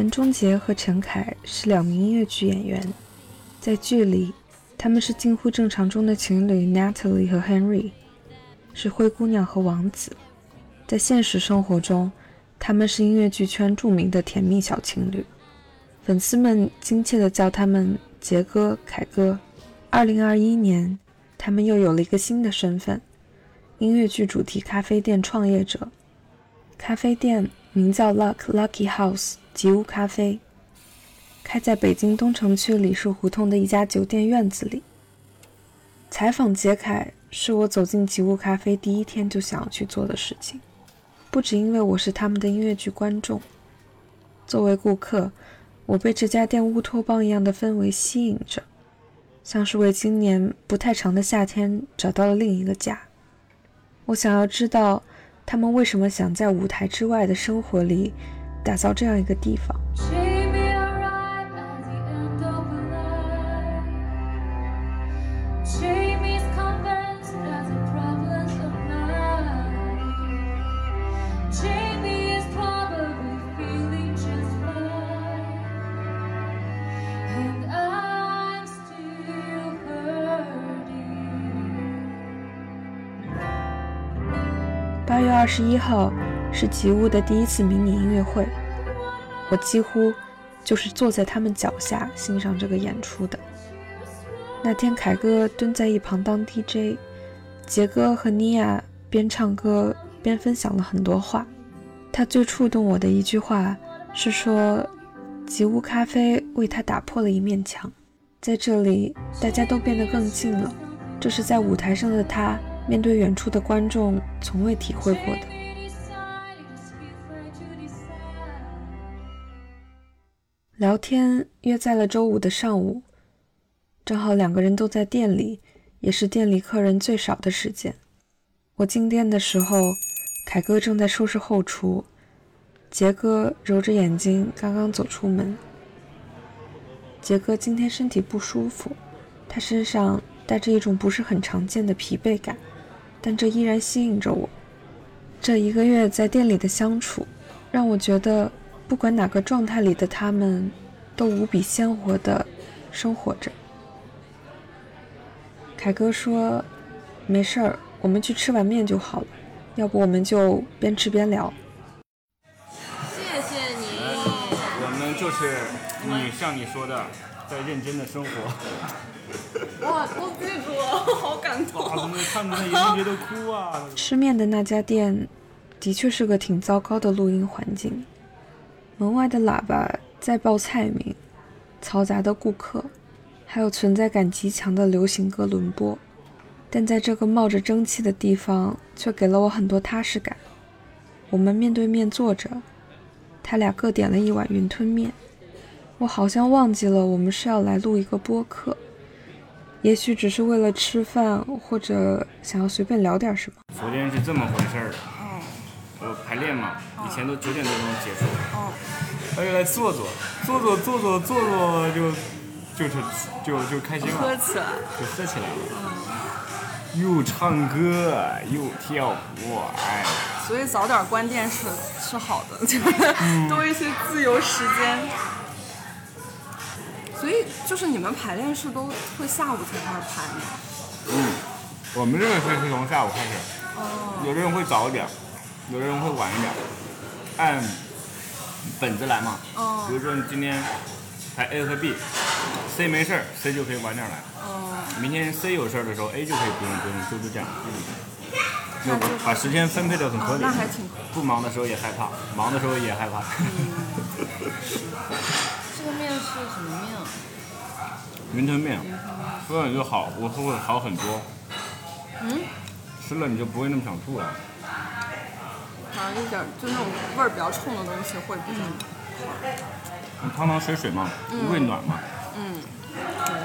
严中杰和陈凯是两名音乐剧演员，在剧里，他们是近乎正常中的情侣 Natalie 和 Henry，是灰姑娘和王子。在现实生活中，他们是音乐剧圈著名的甜蜜小情侣，粉丝们亲切地叫他们杰哥、凯哥。二零二一年，他们又有了一个新的身份——音乐剧主题咖啡店创业者。咖啡店名叫 Luck Lucky House。吉屋咖啡开在北京东城区李氏胡同的一家酒店院子里。采访杰凯是我走进吉屋咖啡第一天就想要去做的事情，不只因为我是他们的音乐剧观众。作为顾客，我被这家店乌托邦一样的氛围吸引着，像是为今年不太长的夏天找到了另一个家。我想要知道他们为什么想在舞台之外的生活里。打造这样一个地方。八月二十一号。是吉屋的第一次迷你音乐会，我几乎就是坐在他们脚下欣赏这个演出的。那天，凯哥蹲在一旁当 DJ，杰哥和妮亚边唱歌边分享了很多话。他最触动我的一句话是说：“吉屋咖啡为他打破了一面墙，在这里大家都变得更近了。这是在舞台上的他面对远处的观众从未体会过的。”聊天约在了周五的上午，正好两个人都在店里，也是店里客人最少的时间。我进店的时候，凯哥正在收拾后厨，杰哥揉着眼睛刚刚走出门。杰哥今天身体不舒服，他身上带着一种不是很常见的疲惫感，但这依然吸引着我。这一个月在店里的相处，让我觉得。不管哪个状态里的他们，都无比鲜活的生活着。凯哥说：“没事儿，我们去吃碗面就好了。要不我们就边吃边聊。”谢谢你。我们就是你像你说的，在认真的生活。哇，都记住了，好感动。哇，怎么看着那严杰都哭啊？吃面的那家店，的确是个挺糟糕的录音环境。门外的喇叭在报菜名，嘈杂的顾客，还有存在感极强的流行歌轮播，但在这个冒着蒸汽的地方，却给了我很多踏实感。我们面对面坐着，他俩各点了一碗云吞面。我好像忘记了我们是要来录一个播客，也许只是为了吃饭，或者想要随便聊点什么。昨天是这么回事儿。呃，排练嘛，以前都九点多钟结束。哦。他就来坐坐，坐坐坐坐坐坐，就就是就就开心了。喝起来。就喝起来了。又唱歌又跳舞，哎。所以早点关电视是好的，多一些自由时间。所以就是你们排练是都会下午才开始排吗？嗯，我们这个是是从下午开始。哦。有的人会早一点。有的人会晚一点，按本子来嘛。哦。比如说你今天排 A 和 B，C 没事儿，C 就可以晚点来。哦。明天 C 有事儿的时候，A 就可以不用不用，就是这样。就把时间分配的很合理。那还挺。不忙的时候也害怕，忙的时候也害怕。这个面是什么面？云吞面。吃了你就好，我会好很多。嗯。吃了你就不会那么想吐了。啊，一点就那种味儿比较冲的东西会比较好。汤汤水水嘛，胃暖嘛。嗯。对。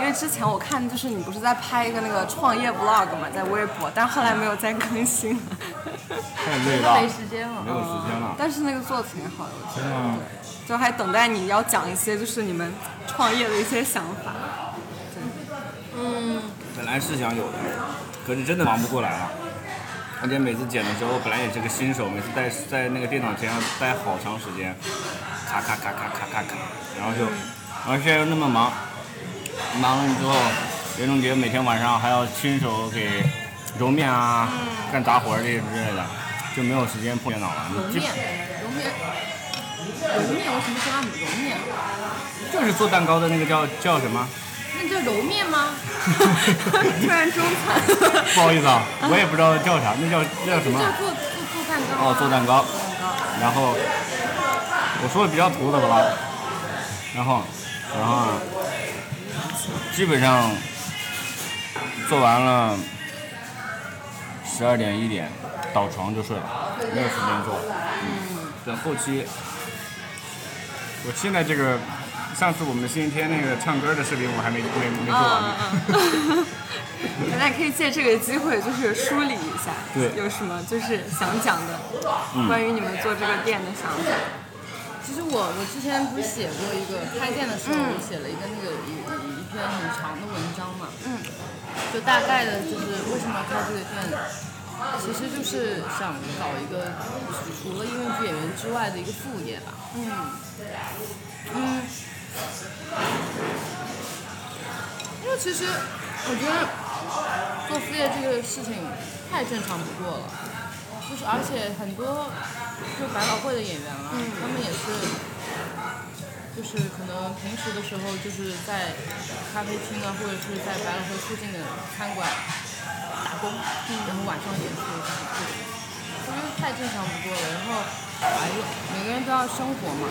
因为之前我看就是你不是在拍一个那个创业 vlog 嘛，在微博，但后来没有再更新了。太累了。没时间了。没有时间了。但是那个做的挺好的。真的。就还等待你要讲一些就是你们创业的一些想法。嗯。本来是想有的，可是真的忙不过来了。而且每次剪的时候，本来也是个新手，每次在在那个电脑前要待好长时间，咔咔咔咔咔咔咔，然后就，然后现在又那么忙，忙了之后，袁仲杰每天晚上还要亲手给揉面啊，干杂活儿这些之类的，就没有时间碰电脑了。揉面，揉面，揉面，为什么时候揉面？就是做蛋糕的那个叫叫什么？那叫揉面吗？突然中餐。不好意思啊，我也不知道叫啥，那叫那叫什么叫？做做做蛋糕啊。哦，做蛋糕。然后我说的比较土的吧，然后然后基本上做完了十二点一点倒床就睡了，没有时间做。嗯。等后期，我现在这个上次我们星期天那个唱歌的视频我还没没没做完呢。嗯嗯。咱俩可以借这个机会，就是梳理一下，对有什么就是想讲的，关于你们做这个店的想法。其实我我之前不是写过一个开店的时候，我写了一个那个一一一篇很长的文章嘛，嗯，就大概的就是为什么要开这个店，其实就是想搞一个除了音乐剧演员之外的一个副业吧，嗯嗯，因为其实我觉得做副业这个事情太正常不过了，就是而且很多就百老汇的演员啊，他们也是，就是可能平时的时候就是在咖啡厅啊，或者是在百老汇附近的餐馆打工，然后晚上演出这样子，我觉得太正常不过了。然后哎呦，每个人都要生活嘛，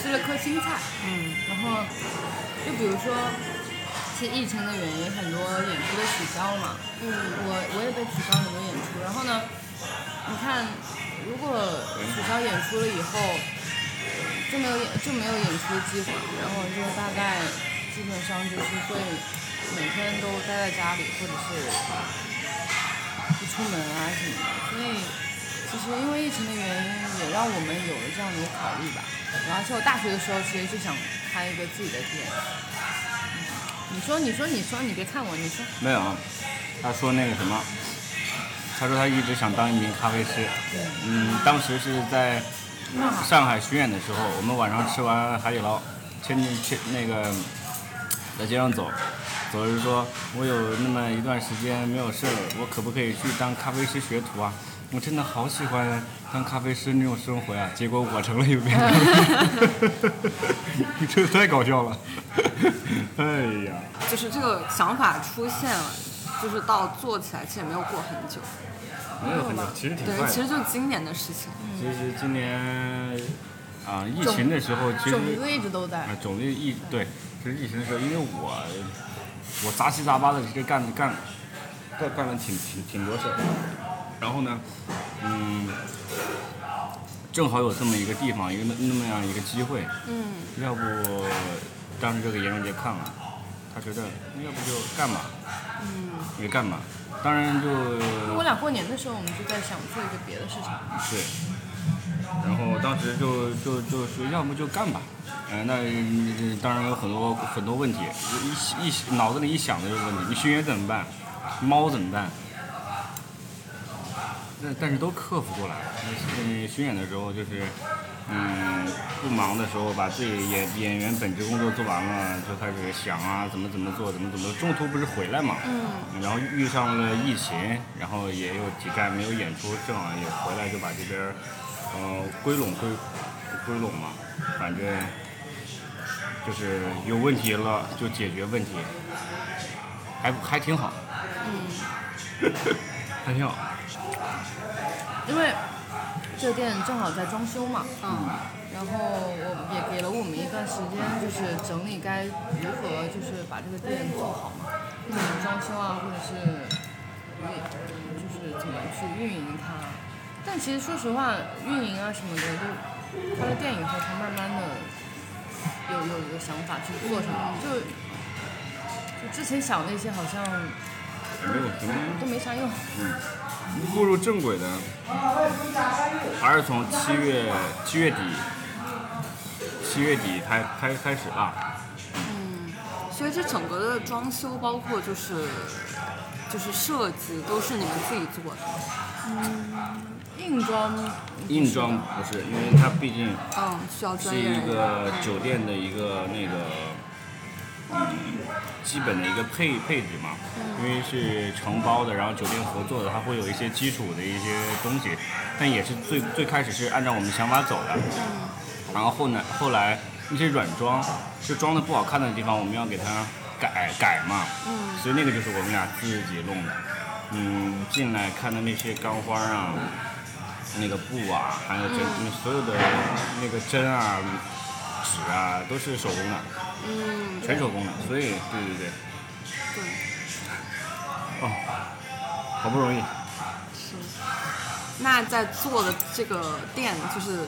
吃了颗青菜，嗯然后就比如说，其实疫情的原因，很多演出都取消了嘛。嗯我我也被取消很多演出，然后呢，你看，如果取消演出了以后，就没有演就没有演出的机会，然后就大概基本上就是会每天都待在家里，或者是不出门啊什么的。所以其实因为疫情的原因，也让我们有了这样的一个考虑吧。然后而且我大学的时候其实就想开一个自己的店。嗯你说，你说，你说，你别看我，你说。没有，他说那个什么，他说他一直想当一名咖啡师。嗯，当时是在上海巡演的时候，我们晚上吃完海底捞，牵牵那个在街上走，走着说，我有那么一段时间没有事儿，我可不可以去当咖啡师学徒啊？我真的好喜欢当咖啡师那种生活呀、结果我成了一名咖啡师，这太搞笑了。哎呀。就是这个想法出现了，就是到做起来其实也没有过很久，没有很久，其实挺对快，的。其实就是今年的事情。其实今年啊，疫情的时候，其实种子一直都在啊，种子疫对，就是疫情的时候，因为我我杂七杂八的这干干干干了挺挺挺多事儿，然后呢，嗯，正好有这么一个地方，一个那那么样一个机会，嗯要不当时就给严荣杰看了，他觉得那要不就干吧，嗯也干吧，当然就我俩过年的时候，我们就在想做一个别的事情。是，然后当时就就就说，要不就干吧。嗯、那嗯当然有很多很多问题，一一脑子里一想的就是问题，你巡演怎么办？猫怎么办？那但是都克服过来了。嗯，巡演的时候就是，嗯，不忙的时候把自己演演员本职工作做完了，就开始想啊，怎么怎么做，怎么怎么。中途不是回来嘛，嗯然后遇上了疫情，然后也有几站没有演出，正好也回来就把这边儿，呃，归拢归归拢嘛，反正就是有问题了就解决问题，还还挺好，嗯还挺好。因为这个店正好在装修嘛，嗯。然后我也给了我们一段时间，就是整理该如何就是把这个店做好嘛，怎么装修啊，或者是运，就是怎么去运营它。但其实说实话，运营啊什么的，就开了店以后，才慢慢的有有有想法去做什么，就就之前想那些好像没有什么都没啥用。步入正轨的，还是从七月七月底七月底开开开始吧。嗯，所以这整个的装修，包括就是就是设计都是你们自己做的？嗯硬装硬装不是，因为它毕竟嗯，需要专是一业人员。个酒店的一个那个，嗯，基本的一个配配置嘛，因为是承包的，然后酒店合作的，它会有一些基础的一些东西，但也是最最开始是按照我们想法走的，然后后来后来那些软装，是装的不好看的地方，我们要给它改改嘛，嗯。所以那个就是我们俩自己弄的，嗯，进来看的那些钢花啊。那个布啊，还有针，所有的那个针啊、纸啊，都是手工的，嗯，全手工的。所以，对对对，对，哦，好不容易，是。那在做的这个店，就是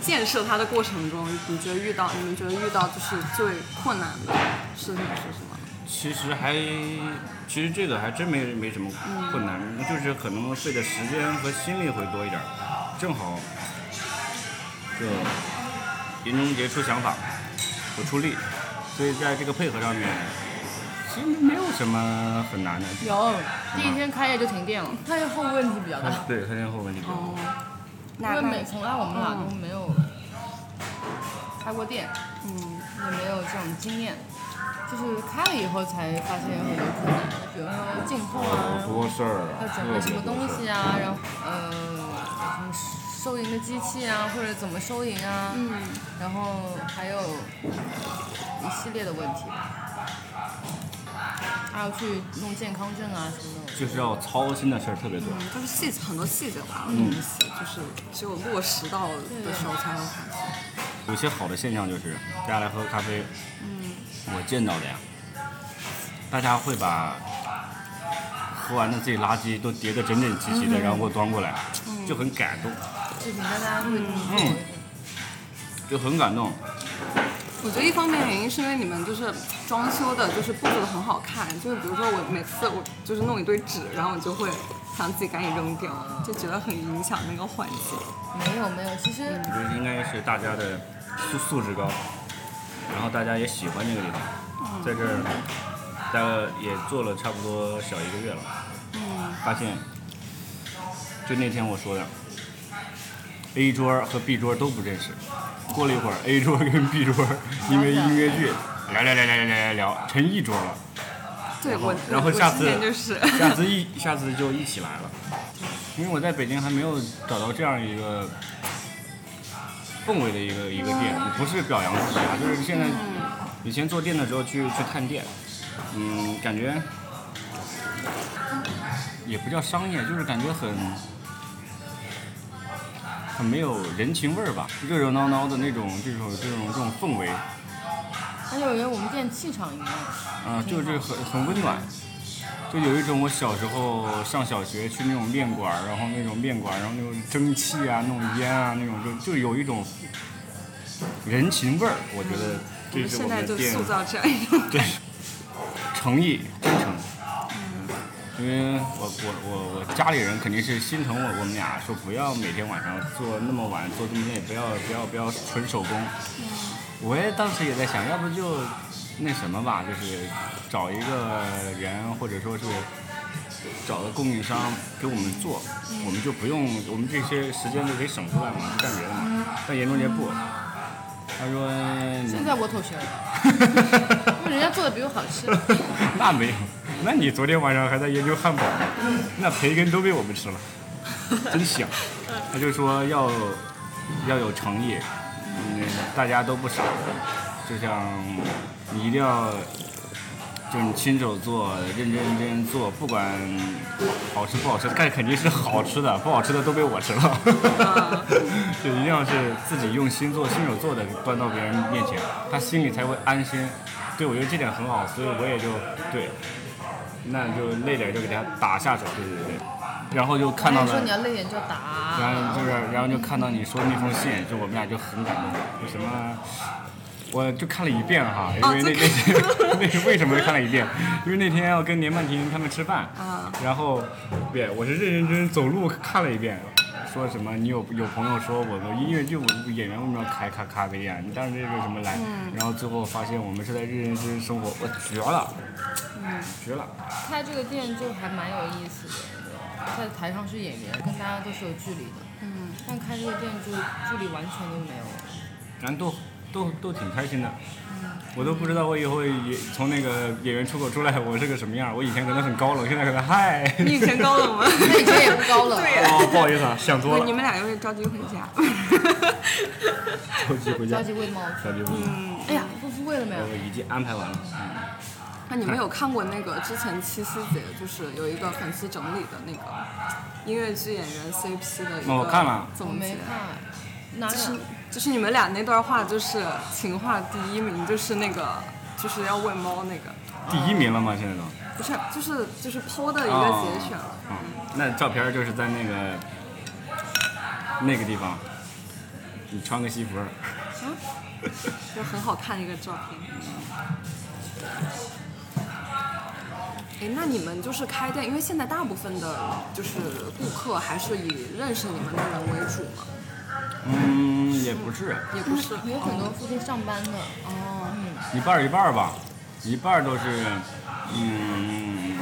建设它的过程中，你觉得遇到你们觉得遇到就是最困难的事情是什么？其实还，其实这个还真没没什么困难，就是可能费的时间和心力会多一点儿。正好，就严中杰出想法，我出力，所以在这个配合上面，其实没有什么很难的。有，第一天开业就停电了，开业后问题比较大，对，开业后问题比较大。哦，因那为每从来我们俩都没有开过店，嗯。也没有这种经验，就是开了以后才发现有很多困难，比如说进货啊，多事儿啊，要准备什么东西啊，然后呃什么收银的机器啊，或者怎么收银啊，嗯，然后还有一系列的问题吧，还要去弄健康证啊什么的。就是要操心的事儿特别多。嗯，就是细很多细节化的东西，就是只有落实到的时候才会发现。有些好的现象就是，大家来喝咖啡，我见到的呀，大家会把喝完的自己垃圾都叠得整整齐齐的，然后给我端过来，就很感动，事情大家会嗯。就很感动。我觉得一方面原因是因为你们就是装修的，就是布置的很好看，就是比如说我每次我就是弄一堆纸，然后我就会想自己赶紧扔掉，就觉得很影响那个环境。没有没有，其实我觉得应该是大家的素素质高，然后大家也喜欢这个地方，在这儿大概也做了差不多小一个月了，嗯发现就那天我说的 a 桌和 b 桌都不认识。过了一会儿 a 桌跟 b 桌 因为音乐剧聊聊聊聊聊聊聊成一桌了。最后然后下次下次一下次就一起来了。因为我在北京还没有找到这样一个氛围的一个一个店不是表扬自己啊就是现在以前做店的时候去去探店嗯感觉也不叫商业就是感觉很很没有人情味儿吧，热热闹闹的那种这种这种这种氛围，而且我觉得我们店气场一样，啊，就是很很温暖，就有一种我小时候上小学去那种面馆，然后那种面馆，然后那种蒸汽啊，那种烟啊，那种就就有一种人情味儿。我觉得我这是我们现在就塑造这样一种对诚意真诚。因为我我我我家里人肯定是心疼我，我们俩说不要每天晚上做那么晚，做这么累，不要不要不要纯手工。我也当时也在想，要不就那什么吧，就是找一个人，或者说是找个供应商给我们做，我们就不用，我们这些时间就可以省出来嘛，干别的嘛。但严中杰不，他说现在我妥协了，因为人家做的比我好吃。那没有，那你昨天晚上还在研究汉堡呢，那培根都被我们吃了，真香。他就说要要有诚意，嗯，大家都不傻，就像你一定要，就是你亲手做，认认真真做，不管好吃不好吃，但肯定是好吃的，不好吃的都被我吃了。就一定要是自己用心做、亲手做的，端到别人面前，他心里才会安心。对，我觉得这点很好，所以我也就对，那就累点就给他打下手，对对对。然后就看到了你说你，要累点就打。然后就是，然后就看到你说的那封信，就我们俩就很感动。就什么，我就看了一遍哈，因为那 那天那为什么看了一遍？因为那天要跟连曼婷他们吃饭，啊，然后，对，我是认认真真走路看了一遍，说什么你有有朋友说我们音乐剧我演员为什么要开咖咖啡店？你当时这个什么来？然后最后发现我们是在认认真真生活，我绝了，嗯，绝了。开这个店就还蛮有意思的，在台上是演员，跟大家都是有距离的。嗯，但开这个店就距离完全都没有了。咱都都都挺开心的。我都不知道我以后也从那个演员出口出来我是个什么样。我以前可能很高冷，现在可能嗨。你以前高冷吗？那以前也不高冷。对哦，不好意思啊，想多，了。你们俩又是 着急回家。着急回家。着急喂猫。着急回家。嗯，哎呀，都复喂了没有？我已经安排完了。那你们有看过那个之前七夕节，就是有一个粉丝整理的那个音乐剧演员 CP 的一个哦我看了我总结没。看。哪？就是你们俩那段话，就是情话第一名，就是那个就是要喂猫那个，第一名了吗？现在都。不是，就是就是剖的一个节选了。嗯，那照片就是在那个那个地方，你穿个西服。就很好看一个照片。哎，那你们就是开店，因为现在大部分的就是顾客还是以认识你们的人为主嘛，嗯，也不是，也不是。有很多附近上班的。哦，一半儿一半儿吧，一半儿都是，嗯，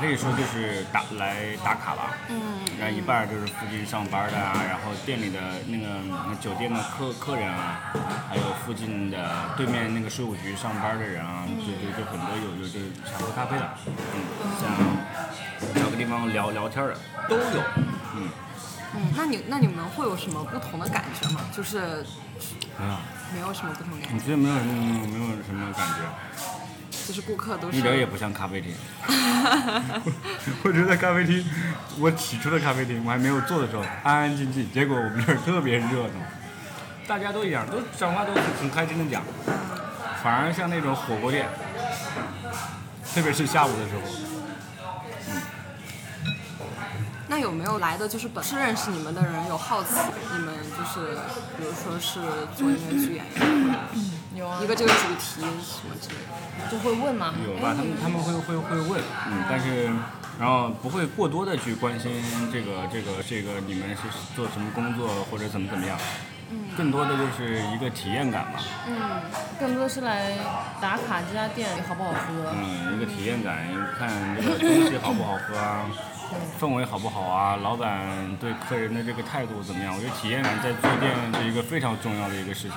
可以说就是打来打卡吧。嗯，然后一半儿就是附近上班的啊，然后店里的那个酒店的客客人啊，还有附近的对面那个税务局上班的人啊，就就就很多有有就是想喝咖啡的，嗯，想找个地方聊聊天儿的都有，嗯，嗯，那你那你们会有什么不同的感觉吗？就是没有，没有什么不同感觉，你觉得没有什么没有什么感觉？就是顾客都是一点也不像咖啡厅。我觉得咖啡厅，我起初的咖啡厅，我还没有做的时候安安静静，结果我们这儿特别热闹，大家都一样，都讲话都很很开心的讲，反而像那种火锅店，特别是下午的时候，那有没有来的就是本是认识你们的人有好奇你们就是比如说是做音乐剧演员，有啊一。个这个主题什么之类的？就会问吗。有吧？他们他们会会会问，嗯，但是然后不会过多的去关心这个这个这个你们是做什么工作或者怎么怎么样，更多的就是一个体验感吧。嗯，更多是来打卡这家店好不好喝。嗯，一个体验感，看这个东西好不好喝啊，氛围好不好啊，老板对客人的这个态度怎么样？我觉得体验感在做店是一个非常重要的一个事情。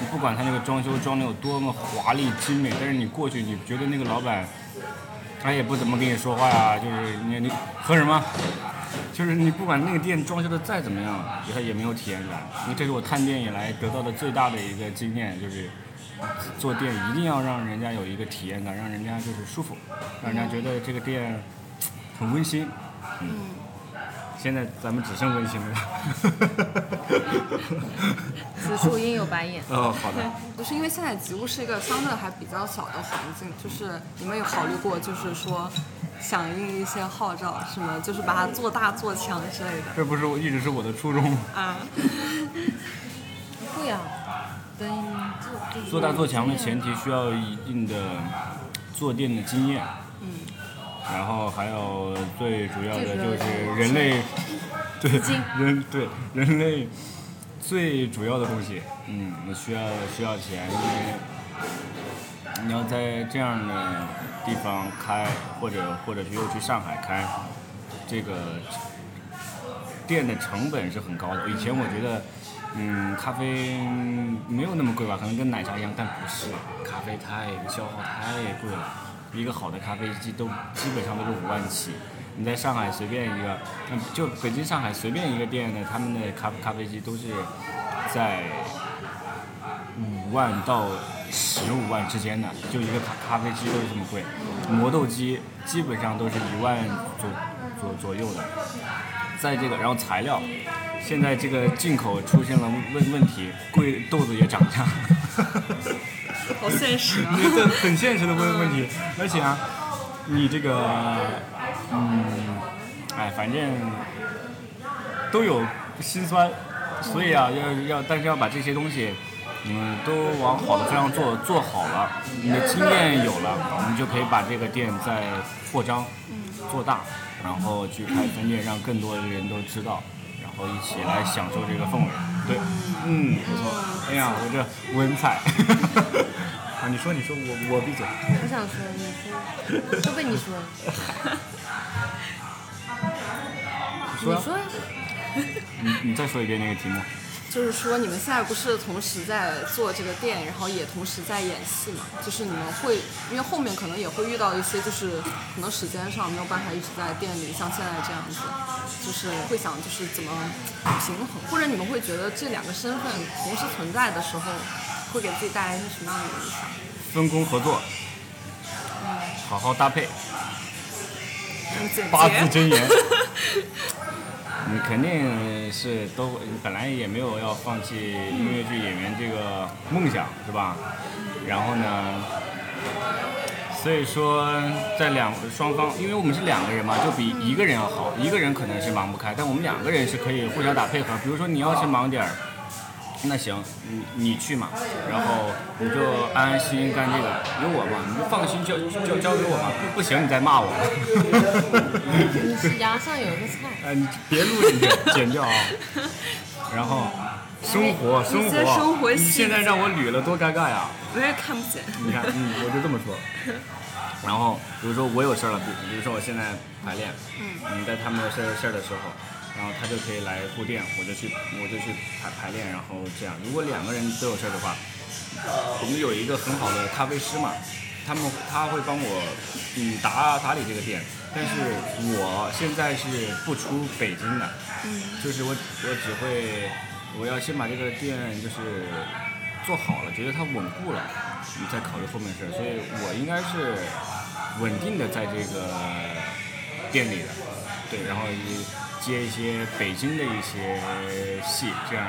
你不管他那个装修装的有多么华丽精美，但是你过去你觉得那个老板，他也不怎么跟你说话呀、就是你你喝什么？就是你不管那个店装修的再怎么样，他也没有体验感。因为这是我探店以来得到的最大的一个经验，就是做店一定要让人家有一个体验感，让人家就是舒服，让人家觉得这个店很温馨。嗯。现在咱们只剩温馨了。此处应有白眼。哦，好的。就是因为现在吉屋是一个相对还比较小的环境，就是你们有考虑过，就是说响应一些号召，什么就是把它做大做强之类的这不是我一直是我的初衷。啊？会啊，等做做大做强的前提需要一定的做店的经验。嗯。然后还有最主要的就是人类，对人对人类最主要的东西，嗯，我需要需要钱，因为你要在这样的地方开，或者或者是又去上海开，这个店的成本是很高的。以前我觉得，嗯，咖啡没有那么贵吧，可能跟奶茶一样，但不是，咖啡太消耗太贵了。一个好的咖啡机都基本上都是五万起，你在上海随便一个，就北京、上海随便一个店呢，他们的咖咖啡机都是在五万到十五万之间的，就一个咖咖啡机都是这么贵，磨豆机基本上都是一万左左左右的，在这个然后材料，现在这个进口出现了问问题，贵豆子也涨价。好现实啊！这很现实的问问题，而且啊，你这个，嗯，哎，反正都有心酸，所以啊，要要，但是要把这些东西，嗯，都往好的方向做，做好了，你的经验有了，我们就可以把这个店再扩张，做大，然后去开分店，让更多的人都知道，然后一起来享受这个氛围。对，嗯，不错。哎呀，我这文采。啊，你说，你说，我我闭嘴。我想说，你说，都被你说了。你说。你说。你你再说一遍那个题目。就是说，你们现在不是同时在做这个店，然后也同时在演戏嘛？就是你们会，因为后面可能也会遇到一些，就是可能时间上没有办法一直在店里，像现在这样子，就是会想就是怎么平衡，或者你们会觉得这两个身份同时存在的时候，会给自己带来一些什么样的影响？分工合作，好好搭配，八字真言。你肯定是都本来也没有要放弃音乐剧演员这个梦想，是吧？然后呢，所以说在两双方，因为我们是两个人嘛，就比一个人要好。一个人可能是忙不开，但我们两个人是可以互相打配合。比如说你要是忙点儿。那行，你你去嘛，然后你就安安心心干这个，有我嘛，你就放心交交交给我嘛，不不行你再骂我。你是牙上有个菜。哎，你别录进去，剪掉啊。然后，生活生活，你现在让我捋了多尴尬呀。我也看不见。你看，嗯，我就这么说。然后，比如说我有事儿了，比比如说我现在排练，嗯，你在他们有事儿事儿的时候。然后他就可以来护店，我就去我就去排排练，然后这样。如果两个人都有事儿的话，我们有一个很好的咖啡师嘛，他们他会帮我嗯打打理这个店。但是我现在是不出北京的，就是我我只会我要先把这个店就是做好了，觉得它稳固了，你再考虑后面的事儿。所以我应该是稳定的在这个店里的，对，然后。接一些北京的一些戏，这样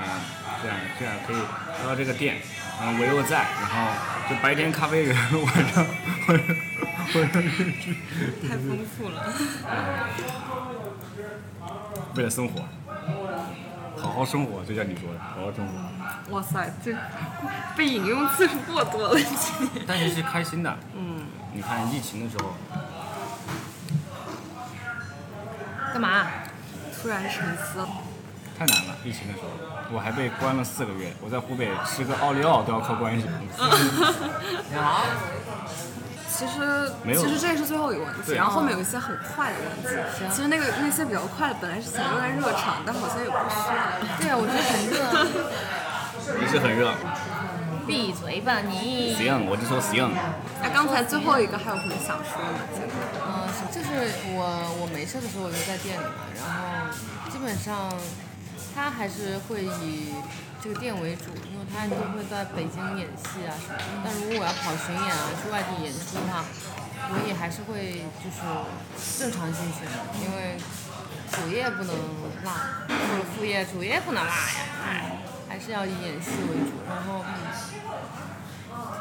这样这样可以来到这个店，然后我又在，然后就白天咖啡人，晚上晚上晚上太丰富了。为了生活，好好生活，就像你说的，好好生活。哇塞，这被引用次数过多了，但是是开心的。嗯。你看疫情的时候。干嘛？突然沉思，太难了。疫情的时候，我还被关了四个月。我在湖北吃个奥利奥都要靠关系。其实，其实这也是最后一个问题。然后后面有一些很快的问题。其实那个那些比较快的，本来是想用来热场，但好像也不需要。对啊，我觉得很热。也是很热。闭嘴吧你！行，我就说行。那刚才最后一个还有什么想说的？嗯，就是我我没事的时候我就在店里嘛，然后基本上他还是会以这个店为主，因为他就会在北京演戏啊什么。但如果我要跑巡演啊，去外地演出的话，我也还是会就是正常进行的，因为主业不能落，或者副业主业不能落呀。还是要以演戏为主，然后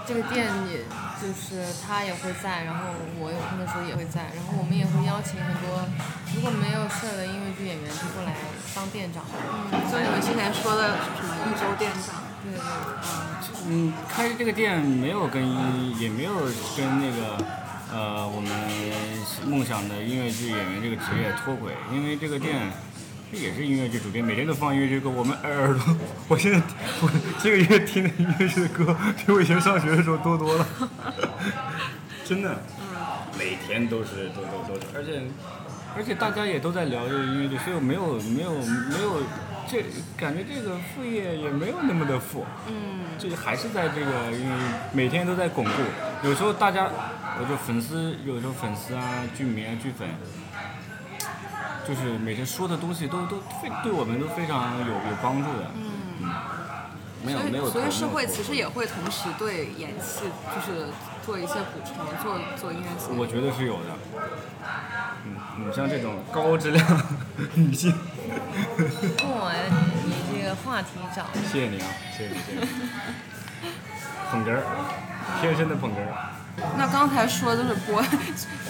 这个店也就是他也会在，然后我有空的时候也会在，然后我们也会邀请很多如果没有事的音乐剧演员就过来当店长。嗯，就你们之前说的什么一周店长？对对对。嗯，开这个店没有跟也没有跟那个呃我们梦想的音乐剧演员这个职业脱轨，因为这个店。也是音乐剧主题，每天都放音乐剧歌。我们耳朵，我现在我这个月听的音乐剧的歌，比我以前上学的时候多多了。真的，每天都是都都都是，而且而且大家也都在聊这个音乐剧，所以我没有没有没有这感觉这个副业也没有那么的富。嗯，就还是在这个因为每天都在巩固。有时候大家，我就粉丝，有时候粉丝啊，剧迷啊，剧粉。就是每天说的东西都都非对我们都非常有有帮助的。嗯，没有没有。所以社会其实也会同时对演戏就是做一些补充，做做音乐戏。我觉得是有的。嗯，你像这种高质量女性。哇，你这个话题找。谢谢你啊，谢谢你，谢谢你。捧哏儿，天生的捧哏儿。那刚才说就是播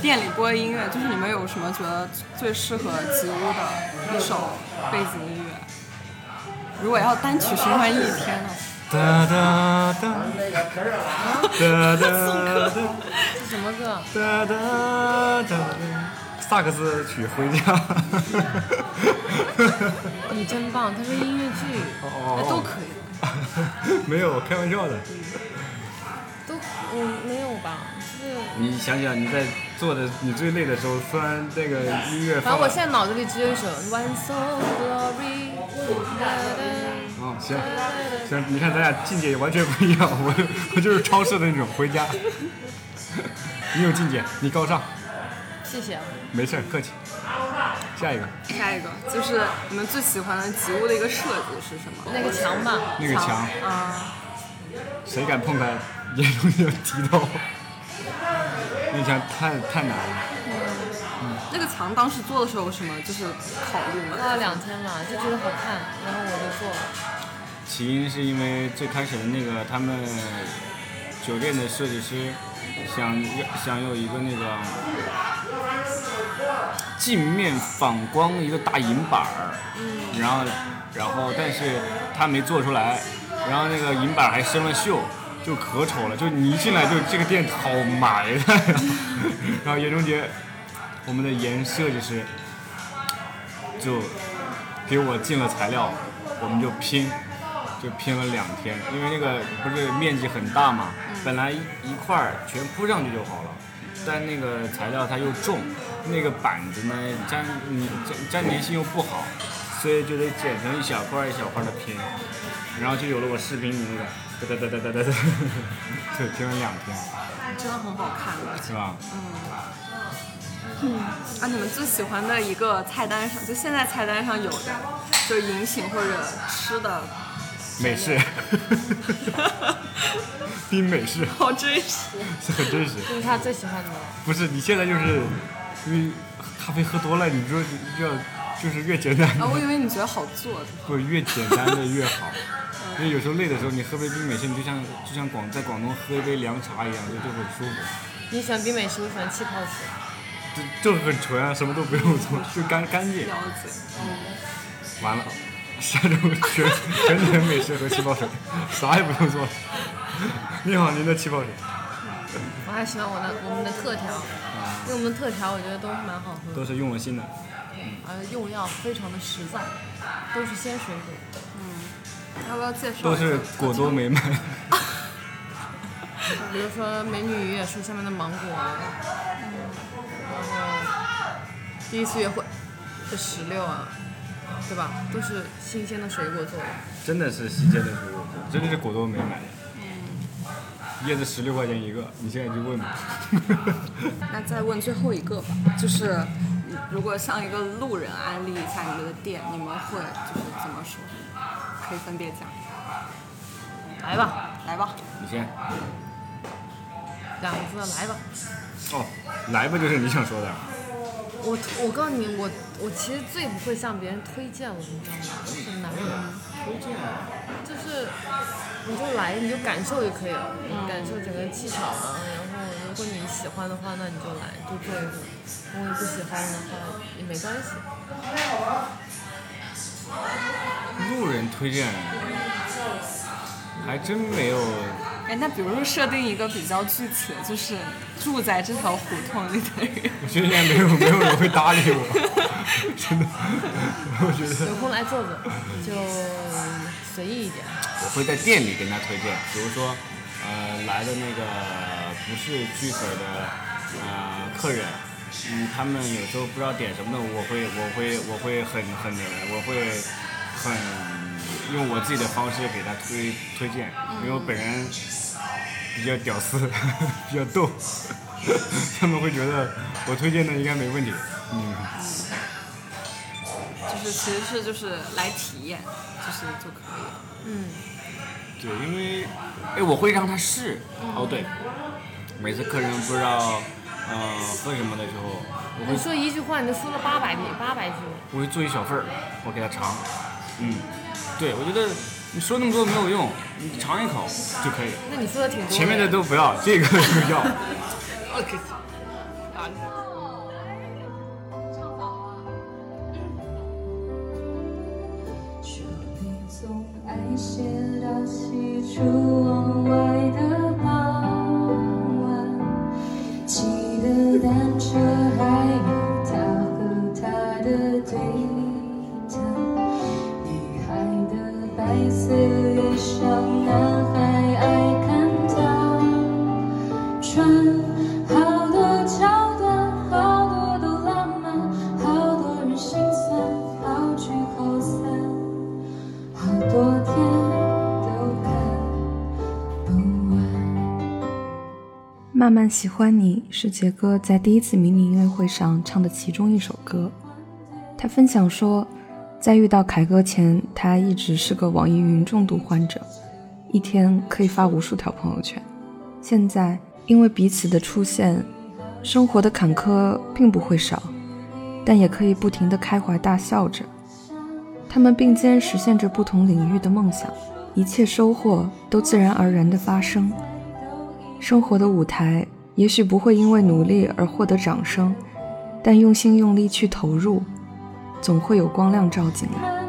店里播音乐，就是你们有什么觉得最适合吉屋的一首背景音乐？如果要单曲循环一天呢？哒哒哒，哒哒哒，是什么歌？哒哒哒，萨克斯曲《回家》。你真棒，他说音乐剧，哦哎都可以。没有，开玩笑的。都嗯没有吧？就是你想想，你在做的你最累的时候，突然那个音乐，反正我现在脑子里只有一首《One Soul Glory》。哦，行行，你看咱俩境界完全不一样，我我就是超市的那种回家。你有境界，你高尚，谢谢啊。没事儿，客气。下一个，下一个就是你们最喜欢的吉屋的一个设计是什么？那个墙吧，那个墙，啊，谁敢碰它，眼中就提到。那墙太太难了，那个墙当时做的时候有什么就是考虑吗？花了两天吧，就觉得好看，然后我就做了。起因是因为最开始的那个他们酒店的设计师想想有一个那个镜面反光一个大银板儿，然后然后但是他没做出来，然后那个银板还生了锈，就可丑了，就你一进来就这个店好埋汰呀。然后严中杰，我们的严设计师就给我进了材料，我们就拼。就拼了两天，因为那个不是面积很大嘛，本来一一块儿全铺上去就好了，但那个材料它又重，那个板子呢粘你粘粘粘性又不好，所以就得剪成一小块一小块的拼，然后就有了我视频里那个哒哒哒哒哒哒哒，就听了两天，真的很好看的。是吧？嗯，嗯啊，你们最喜欢的一个菜单上，就现在菜单上有的，就是饮品或者吃的，美式，冰美式好真实。是很真实。这是他最喜欢的。不是你现在就是因为咖啡喝多了，你说要就是越简单啊，我以为你觉得好做的。不越简单的越好。因为有时候累的时候，你喝杯冰美式，你就像就像广在广东喝一杯凉茶一样，就就很舒服。你喜欢冰美式，我喜欢气泡水。就就很纯啊，什么都不用做，就干干净。了解。完了，下周全全点美式和气泡水，啥也不用做。你好，您的气泡水我还喜欢我的我们的特调，因为我们的特调我觉得都蛮好喝的，都是用了心的。而且用药非常的实在，都是鲜水果。嗯要不要介绍？都是果多。美满。比如说美女与野兽下面的芒果啊，然后第一次约会的石榴啊，对吧？都是新鲜的水果做的。真的是新鲜的水果做，真的是果多美满。椰子十六块钱一个，你现在就问吧。那再问最后一个吧，就是嗯如果向一个路人安利一下你们的店，你们会就是怎么说？可以分别讲。来吧，来吧。你先。两个字，来吧。哦，来吧，就是你想说的。我我告诉你，我我其实最不会向别人推荐了，你知道吗？很难的。推荐。就是你就来，你就感受就可以了，感受整个气场啊。然后如果你喜欢的话，那你就来，就做一个；如果你不喜欢的话，也没关系。路人推荐，还真没有。哎，那比如说设定一个比较具体的，就是住在这条胡同里的人，我觉得应该没有没有人会搭理我，真的。我觉得有空来坐坐，就随意一点。我会在店里跟他推荐，比如说，呃，来的那个不是剧粉的呃客人，嗯，他们有时候不知道点什么的，我会我会我会很很我会很用我自己的方式给他推推荐，因为我本人比较屌丝，比较逗，他们会觉得我推荐的应该没问题，嗯。就是其实是就是来体验，就是就可以了。嗯，对，因为哎，我会让他试。哦，对，每次客人不知道呃喝什么的时候，我会你说一句话，你就说了八百遍，八百句。我会做一小份儿，我给他尝。嗯，对，我觉得你说那么多没有用，你尝一口就可以。那你说的挺多的。前面的都不要，这个就要。OK。说你从爱写到喜出望外喜欢你是杰哥在第一次迷你音乐会上唱的其中一首歌。他分享说，在遇到凯哥前，他一直是个网易云重度患者，一天可以发无数条朋友圈。现在因为彼此的出现，生活的坎坷并不会少，但也可以不停的开怀大笑着。他们并肩实现着不同领域的梦想，一切收获都自然而然的发生。生活的舞台也许不会因为努力而获得掌声，但用心用力去投入。总会有光亮照进来。